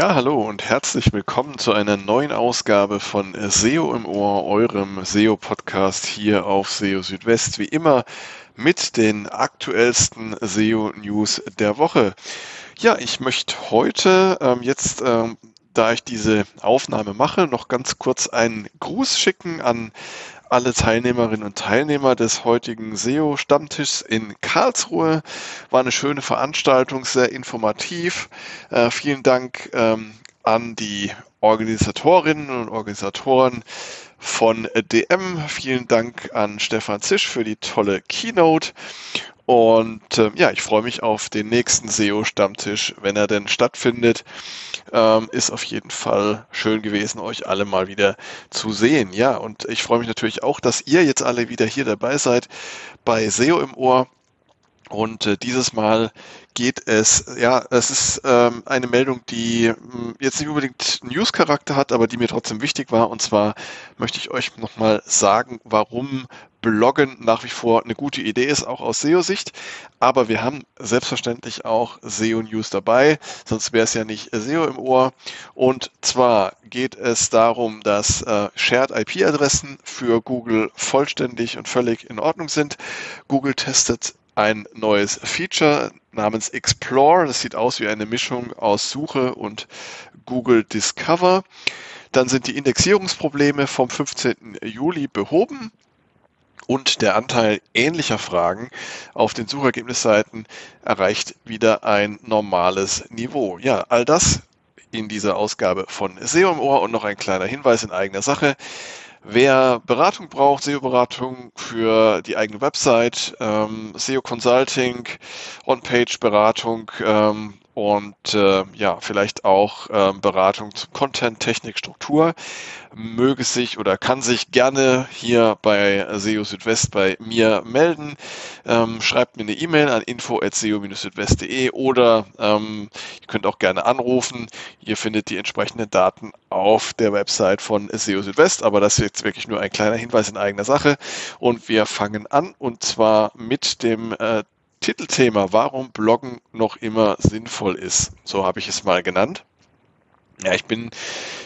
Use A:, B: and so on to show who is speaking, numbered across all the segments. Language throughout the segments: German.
A: Ja, hallo und herzlich willkommen zu einer neuen Ausgabe von SEO im Ohr, eurem SEO-Podcast hier auf SEO Südwest. Wie immer mit den aktuellsten SEO-News der Woche. Ja, ich möchte heute ähm, jetzt, ähm, da ich diese Aufnahme mache, noch ganz kurz einen Gruß schicken an alle Teilnehmerinnen und Teilnehmer des heutigen SEO-Stammtischs in Karlsruhe. War eine schöne Veranstaltung, sehr informativ. Äh, vielen Dank ähm, an die Organisatorinnen und Organisatoren von DM. Vielen Dank an Stefan Zisch für die tolle Keynote. Und äh, ja, ich freue mich auf den nächsten SEO-Stammtisch, wenn er denn stattfindet. Ähm, ist auf jeden Fall schön gewesen, euch alle mal wieder zu sehen. Ja, und ich freue mich natürlich auch, dass ihr jetzt alle wieder hier dabei seid bei SEO im Ohr. Und äh, dieses Mal geht es, ja, es ist ähm, eine Meldung, die mh, hm, jetzt nicht unbedingt News-Charakter hat, aber die mir trotzdem wichtig war. Und zwar möchte ich euch nochmal sagen, warum Bloggen nach wie vor eine gute Idee ist, auch aus SEO-Sicht. Aber wir haben selbstverständlich auch SEO-News dabei, sonst wäre es ja nicht SEO im Ohr. Und zwar geht es darum, dass äh, Shared IP-Adressen für Google vollständig und völlig in Ordnung sind. Google testet ein neues Feature namens Explore. Das sieht aus wie eine Mischung aus Suche und Google Discover. Dann sind die Indexierungsprobleme vom 15. Juli behoben und der Anteil ähnlicher Fragen auf den Suchergebnisseiten erreicht wieder ein normales Niveau. Ja, all das in dieser Ausgabe von SEO im Ohr und noch ein kleiner Hinweis in eigener Sache. Wer Beratung braucht, SEO-Beratung für die eigene Website, ähm, SEO Consulting, On-Page-Beratung, ähm, und äh, ja, vielleicht auch äh, Beratung zu Content, Technik, Struktur. Möge sich oder kann sich gerne hier bei SEO Südwest bei mir melden. Ähm, schreibt mir eine E-Mail an info.seo-südwest.de oder ähm, ihr könnt auch gerne anrufen. Ihr findet die entsprechenden Daten auf der Website von SEO Südwest, aber das ist jetzt wirklich nur ein kleiner Hinweis in eigener Sache. Und wir fangen an und zwar mit dem äh, Titelthema, warum Bloggen noch immer sinnvoll ist. So habe ich es mal genannt. Ja, ich bin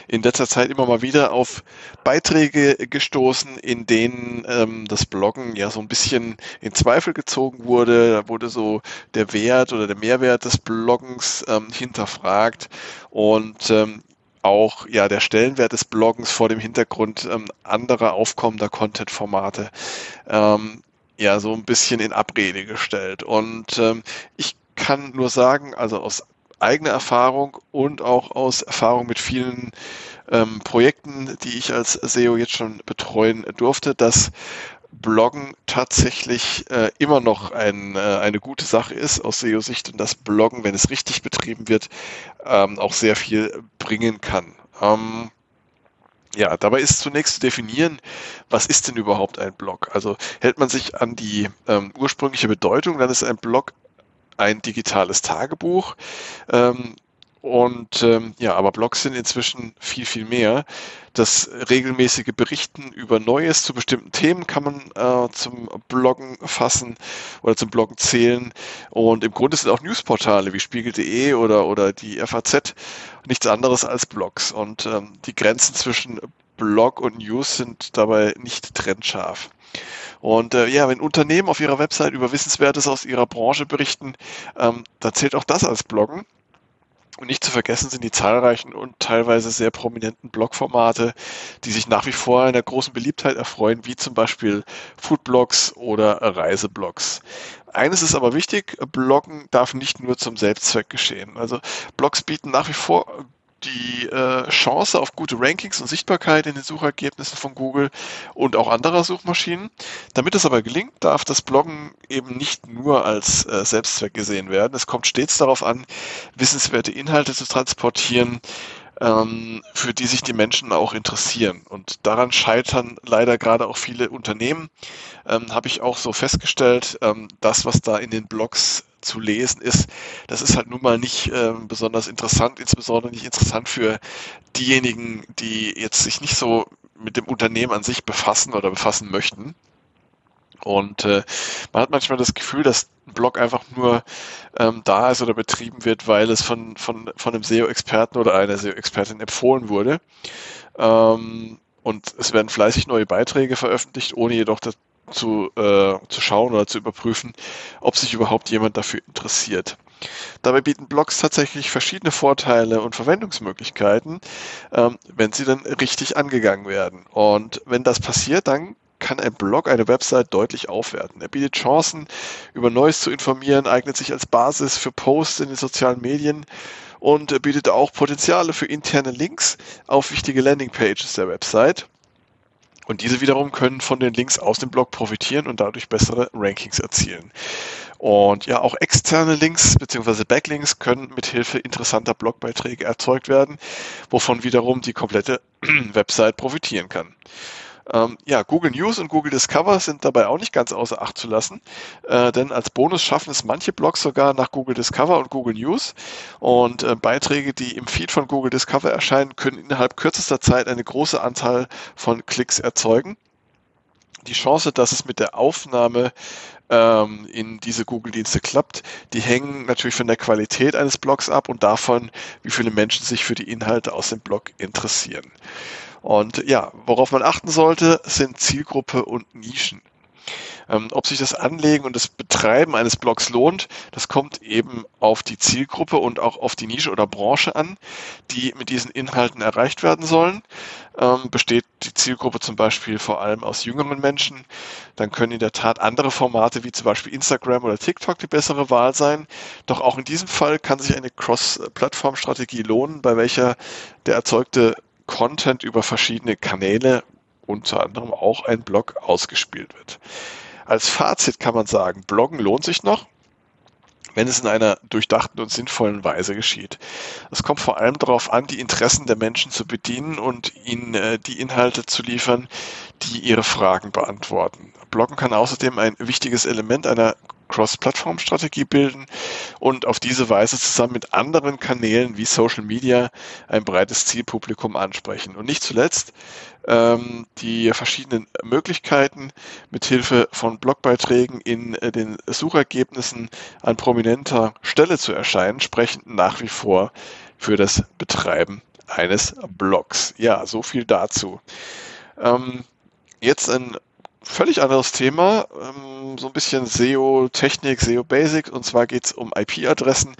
A: in letzter Zeit immer mal wieder auf Beiträge gestoßen, in denen ähm, das Bloggen ja so ein bisschen in Zweifel gezogen wurde. Da wurde so der Wert oder der Mehrwert des Bloggens ähm, hinterfragt und ähm, auch ja der Stellenwert des Bloggens vor dem Hintergrund ähm, anderer aufkommender Content-Formate. Ähm, ja so ein bisschen in Abrede gestellt. Und ähm, ich kann nur sagen, also aus eigener Erfahrung und auch aus Erfahrung mit vielen ähm, Projekten, die ich als SEO jetzt schon betreuen durfte, dass Bloggen tatsächlich äh, immer noch ein, äh, eine gute Sache ist aus SEO-Sicht und dass Bloggen, wenn es richtig betrieben wird, ähm, auch sehr viel bringen kann. Ähm, ja, dabei ist zunächst zu definieren, was ist denn überhaupt ein Blog? Also hält man sich an die ähm, ursprüngliche Bedeutung, dann ist ein Blog ein digitales Tagebuch. Ähm, und ähm, ja, aber Blogs sind inzwischen viel, viel mehr. Das regelmäßige Berichten über Neues zu bestimmten Themen kann man äh, zum Bloggen fassen oder zum Bloggen zählen. Und im Grunde sind auch Newsportale wie Spiegel.de oder, oder die FAZ nichts anderes als Blogs. Und ähm, die Grenzen zwischen Blog und News sind dabei nicht trennscharf. Und äh, ja, wenn Unternehmen auf ihrer Website über Wissenswertes aus ihrer Branche berichten, ähm, da zählt auch das als Bloggen. Und nicht zu vergessen sind die zahlreichen und teilweise sehr prominenten Blogformate, die sich nach wie vor einer großen Beliebtheit erfreuen, wie zum Beispiel Foodblogs oder Reiseblogs. Eines ist aber wichtig, Bloggen darf nicht nur zum Selbstzweck geschehen. Also Blogs bieten nach wie vor die äh, Chance auf gute Rankings und Sichtbarkeit in den Suchergebnissen von Google und auch anderer Suchmaschinen. Damit es aber gelingt, darf das Bloggen eben nicht nur als äh, Selbstzweck gesehen werden. Es kommt stets darauf an, wissenswerte Inhalte zu transportieren, ähm, für die sich die Menschen auch interessieren. Und daran scheitern leider gerade auch viele Unternehmen, ähm, habe ich auch so festgestellt. Ähm, das, was da in den Blogs zu lesen ist, das ist halt nun mal nicht äh, besonders interessant, insbesondere nicht interessant für diejenigen, die jetzt sich nicht so mit dem Unternehmen an sich befassen oder befassen möchten. Und äh, man hat manchmal das Gefühl, dass ein Blog einfach nur ähm, da ist oder betrieben wird, weil es von, von, von einem SEO-Experten oder einer SEO-Expertin empfohlen wurde. Ähm, und es werden fleißig neue Beiträge veröffentlicht, ohne jedoch dazu äh, zu schauen oder zu überprüfen, ob sich überhaupt jemand dafür interessiert. Dabei bieten Blogs tatsächlich verschiedene Vorteile und Verwendungsmöglichkeiten, ähm, wenn sie dann richtig angegangen werden. Und wenn das passiert, dann kann ein Blog eine Website deutlich aufwerten. Er bietet Chancen, über Neues zu informieren, eignet sich als Basis für Posts in den sozialen Medien und bietet auch Potenziale für interne Links auf wichtige Landingpages der Website. Und diese wiederum können von den Links aus dem Blog profitieren und dadurch bessere Rankings erzielen. Und ja, auch externe Links bzw. Backlinks können mit Hilfe interessanter Blogbeiträge erzeugt werden, wovon wiederum die komplette Website profitieren kann. Ähm, ja, Google News und Google Discover sind dabei auch nicht ganz außer Acht zu lassen, äh, denn als Bonus schaffen es manche Blogs sogar nach Google Discover und Google News und äh, Beiträge, die im Feed von Google Discover erscheinen, können innerhalb kürzester Zeit eine große Anzahl von Klicks erzeugen. Die Chance, dass es mit der Aufnahme ähm, in diese Google-Dienste klappt, die hängen natürlich von der Qualität eines Blogs ab und davon, wie viele Menschen sich für die Inhalte aus dem Blog interessieren. Und ja, worauf man achten sollte, sind Zielgruppe und Nischen. Ähm, ob sich das Anlegen und das Betreiben eines Blogs lohnt, das kommt eben auf die Zielgruppe und auch auf die Nische oder Branche an, die mit diesen Inhalten erreicht werden sollen. Ähm, besteht die Zielgruppe zum Beispiel vor allem aus jüngeren Menschen, dann können in der Tat andere Formate wie zum Beispiel Instagram oder TikTok die bessere Wahl sein. Doch auch in diesem Fall kann sich eine Cross-Plattform-Strategie lohnen, bei welcher der erzeugte Content über verschiedene Kanäle, unter anderem auch ein Blog, ausgespielt wird. Als Fazit kann man sagen, Bloggen lohnt sich noch, wenn es in einer durchdachten und sinnvollen Weise geschieht. Es kommt vor allem darauf an, die Interessen der Menschen zu bedienen und ihnen äh, die Inhalte zu liefern, die ihre Fragen beantworten. Bloggen kann außerdem ein wichtiges Element einer Cross-Plattform-Strategie bilden und auf diese Weise zusammen mit anderen Kanälen wie Social Media ein breites Zielpublikum ansprechen. Und nicht zuletzt ähm, die verschiedenen Möglichkeiten mithilfe von Blogbeiträgen in äh, den Suchergebnissen an prominenter Stelle zu erscheinen, sprechen nach wie vor für das Betreiben eines Blogs. Ja, so viel dazu. Ähm, jetzt ein völlig anderes Thema, ähm, so ein bisschen SEO-Technik, SEO-Basic, und zwar geht es um IP-Adressen,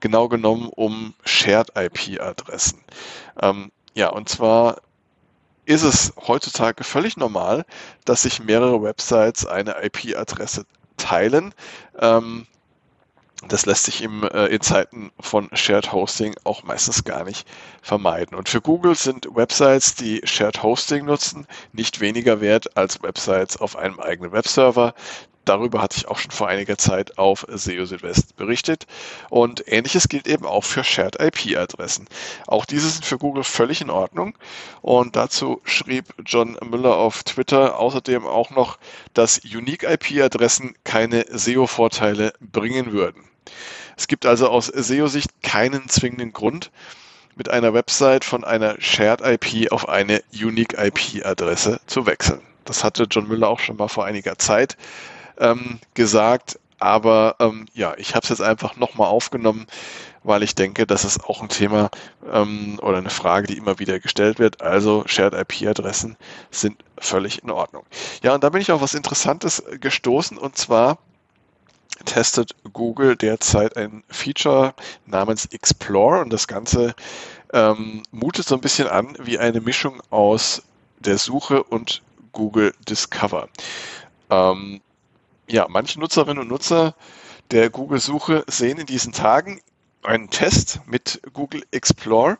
A: genau genommen um Shared-IP-Adressen. Ähm, ja, und zwar ist es heutzutage völlig normal, dass sich mehrere Websites eine IP-Adresse teilen. Ähm, das lässt sich im, äh, in Zeiten von Shared Hosting auch meistens gar nicht vermeiden. Und für Google sind Websites, die Shared Hosting nutzen, nicht weniger wert als Websites auf einem eigenen Webserver. Darüber hatte ich auch schon vor einiger Zeit auf SEO Südwest berichtet. Und ähnliches gilt eben auch für Shared IP-Adressen. Auch diese sind für Google völlig in Ordnung. Und dazu schrieb John Müller auf Twitter außerdem auch noch, dass Unique IP-Adressen keine SEO-Vorteile bringen würden. Es gibt also aus SEO-Sicht keinen zwingenden Grund, mit einer Website von einer Shared IP auf eine Unique IP-Adresse zu wechseln. Das hatte John Müller auch schon mal vor einiger Zeit ähm, gesagt. Aber ähm, ja, ich habe es jetzt einfach nochmal aufgenommen, weil ich denke, das ist auch ein Thema ähm, oder eine Frage, die immer wieder gestellt wird. Also Shared IP-Adressen sind völlig in Ordnung. Ja, und da bin ich auf was Interessantes gestoßen und zwar testet Google derzeit ein Feature namens Explore und das Ganze ähm, mutet so ein bisschen an wie eine Mischung aus der Suche und Google Discover. Ähm, ja, manche Nutzerinnen und Nutzer der Google-Suche sehen in diesen Tagen einen Test mit Google Explore.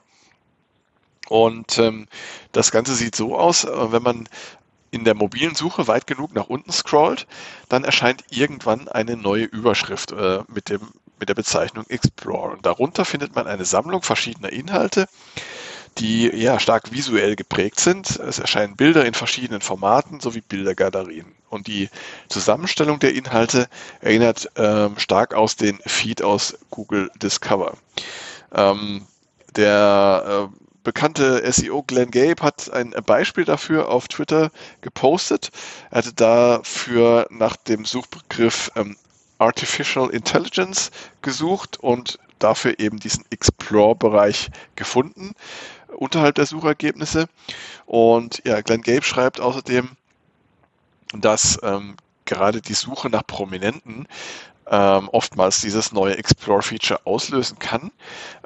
A: Und ähm, das Ganze sieht so aus, äh, wenn man in der mobilen Suche weit genug nach unten scrollt, dann erscheint irgendwann eine neue Überschrift äh, mit, dem, mit der Bezeichnung Explore. Und darunter findet man eine Sammlung verschiedener Inhalte, die ja stark visuell geprägt sind. Es erscheinen Bilder in verschiedenen Formaten sowie Bildergalerien. Und die Zusammenstellung der Inhalte erinnert ähm, stark aus den Feed aus Google Discover. Ähm, der, äh, bekannte SEO Glenn Gabe hat ein Beispiel dafür auf Twitter gepostet. Er hatte dafür nach dem Suchbegriff ähm, Artificial Intelligence gesucht und dafür eben diesen Explore-Bereich gefunden unterhalb der Suchergebnisse. Und ja, Glenn Gabe schreibt außerdem, dass ähm, gerade die Suche nach Prominenten ähm, oftmals dieses neue Explore-Feature auslösen kann.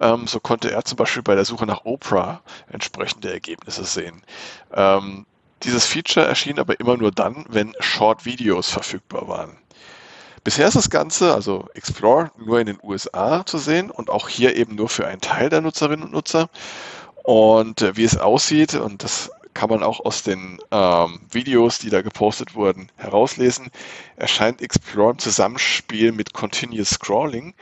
A: Ähm, so konnte er zum Beispiel bei der Suche nach Oprah entsprechende Ergebnisse sehen. Ähm, dieses Feature erschien aber immer nur dann, wenn Short-Videos verfügbar waren. Bisher ist das Ganze, also Explore, nur in den USA zu sehen und auch hier eben nur für einen Teil der Nutzerinnen und Nutzer. Und äh, wie es aussieht, und das kann man auch aus den ähm, Videos, die da gepostet wurden, herauslesen, erscheint Explore im Zusammenspiel mit Continuous Scrolling,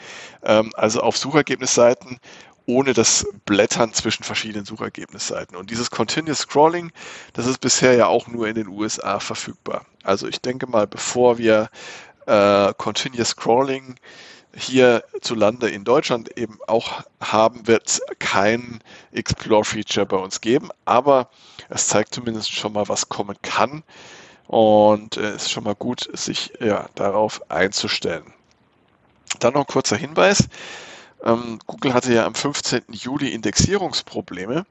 A: ähm, also auf Suchergebnisseiten ohne das Blättern zwischen verschiedenen Suchergebnisseiten. Und dieses Continuous Scrolling, das ist bisher ja auch nur in den USA verfügbar. Also ich denke mal, bevor wir äh, Continuous Scrolling hierzulande in Deutschland eben auch haben, wird es kein Explore-Feature bei uns geben, aber es zeigt zumindest schon mal, was kommen kann und es äh, ist schon mal gut, sich ja, darauf einzustellen. Dann noch ein kurzer Hinweis. Ähm, Google hatte ja am 15. Juli Indexierungsprobleme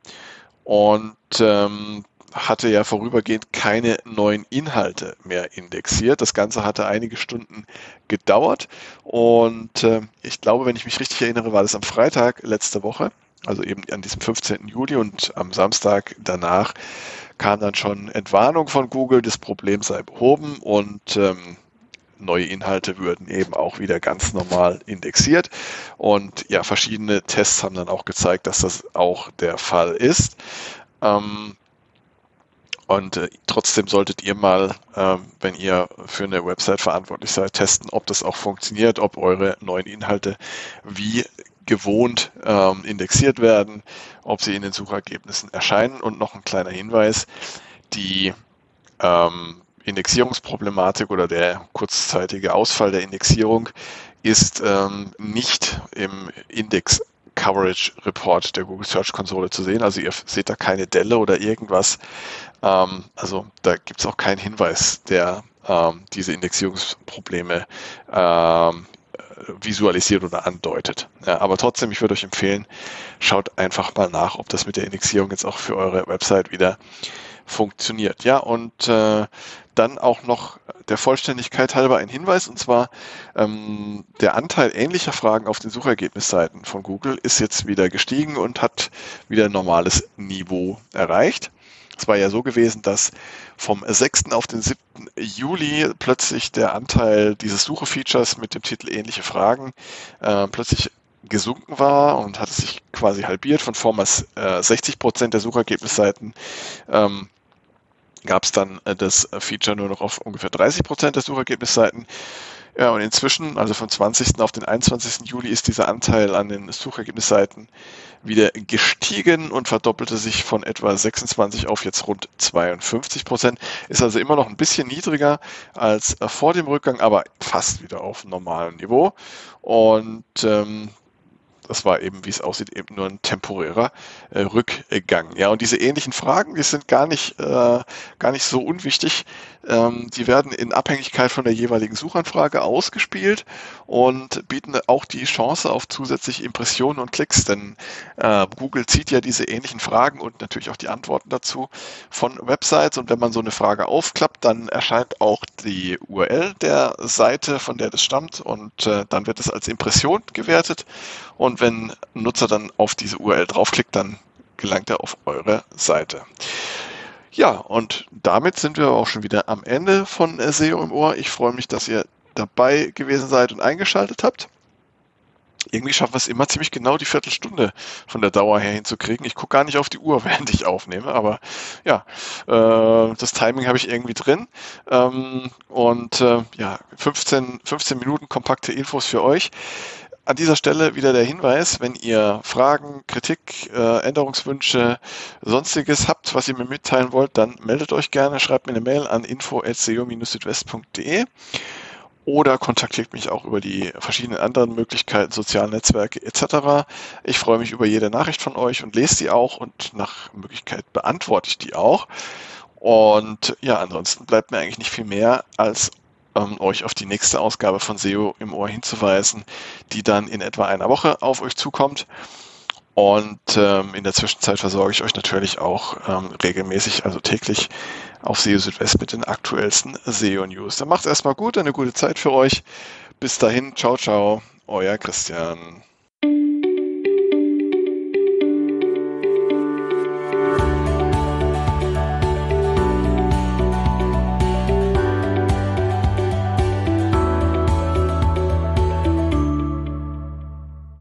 A: und ähm, hatte ja vorübergehend keine neuen Inhalte mehr indexiert. Das Ganze hatte einige Stunden gedauert und äh, ich glaube, wenn ich mich richtig erinnere, war das am Freitag letzte Woche, also eben an diesem 15. Juli und am Samstag danach kam dann schon Entwarnung von Google, das Problem sei behoben und ähm, neue Inhalte würden eben auch wieder ganz normal indexiert. Und ja, verschiedene Tests haben dann auch gezeigt, dass das auch der Fall ist. Ähm, und äh, trotzdem solltet ihr mal, äh, wenn ihr für eine Website verantwortlich seid, testen, ob das auch funktioniert, ob eure neuen Inhalte wie gewohnt ähm, indexiert werden, ob sie in den Suchergebnissen erscheinen. Und noch ein kleiner Hinweis, die ähm, Indexierungsproblematik oder der kurzzeitige Ausfall der Indexierung ist ähm, nicht im Index Coverage Report der Google Search Konsole zu sehen. Also ihr seht da keine Delle oder irgendwas. Ähm, also da gibt es auch keinen Hinweis, der ähm, diese Indexierungsprobleme ähm, visualisiert oder andeutet. Ja, aber trotzdem, ich würde euch empfehlen, schaut einfach mal nach, ob das mit der Indexierung jetzt auch für eure Website wieder funktioniert. Ja, und äh, dann auch noch der Vollständigkeit halber ein Hinweis, und zwar ähm, der Anteil ähnlicher Fragen auf den Suchergebnisseiten von Google ist jetzt wieder gestiegen und hat wieder ein normales Niveau erreicht. Es war ja so gewesen, dass vom 6. auf den 7. Juli plötzlich der Anteil dieses Suche-Features mit dem Titel ähnliche Fragen äh, plötzlich gesunken war und hat sich quasi halbiert. Von vormals äh, 60 Prozent der Suchergebnisseiten ähm, gab es dann äh, das Feature nur noch auf ungefähr 30 Prozent der Suchergebnisseiten. Ja, und inzwischen, also vom 20. auf den 21. Juli, ist dieser Anteil an den Suchergebnisseiten wieder gestiegen und verdoppelte sich von etwa 26 auf jetzt rund 52 Prozent. Ist also immer noch ein bisschen niedriger als äh, vor dem Rückgang, aber fast wieder auf normalem Niveau. Und ähm, das war eben, wie es aussieht, eben nur ein temporärer äh, Rückgang. Ja, und diese ähnlichen Fragen, die sind gar nicht, äh, gar nicht so unwichtig. Ähm, die werden in Abhängigkeit von der jeweiligen Suchanfrage ausgespielt und bieten auch die Chance auf zusätzliche Impressionen und Klicks, denn äh, Google zieht ja diese ähnlichen Fragen und natürlich auch die Antworten dazu von Websites und wenn man so eine Frage aufklappt, dann erscheint auch die URL der Seite, von der das stammt und äh, dann wird es als Impression gewertet und wenn ein Nutzer dann auf diese URL draufklickt, dann gelangt er auf eure Seite. Ja, und damit sind wir auch schon wieder am Ende von SEO im Ohr. Ich freue mich, dass ihr dabei gewesen seid und eingeschaltet habt. Irgendwie schaffen wir es immer ziemlich genau die Viertelstunde von der Dauer her hinzukriegen. Ich gucke gar nicht auf die Uhr, während ich aufnehme, aber ja, äh, das Timing habe ich irgendwie drin. Ähm, und äh, ja, 15, 15 Minuten kompakte Infos für euch. An dieser Stelle wieder der Hinweis, wenn ihr Fragen, Kritik, äh, Änderungswünsche, sonstiges habt, was ihr mir mitteilen wollt, dann meldet euch gerne, schreibt mir eine Mail an info.seo-südwest.de. oder kontaktiert mich auch über die verschiedenen anderen Möglichkeiten, sozialen Netzwerke etc. Ich freue mich über jede Nachricht von euch und lese die auch und nach Möglichkeit beantworte ich die auch. Und ja, ansonsten bleibt mir eigentlich nicht viel mehr, als ähm, euch auf die nächste Ausgabe von SEO im Ohr hinzuweisen, die dann in etwa einer Woche auf euch zukommt. Und ähm, in der Zwischenzeit versorge ich euch natürlich auch ähm, regelmäßig, also täglich auf SEO Südwest mit den aktuellsten SEO-News. Dann macht's erstmal gut, eine gute Zeit für euch. Bis dahin, ciao, ciao, euer Christian.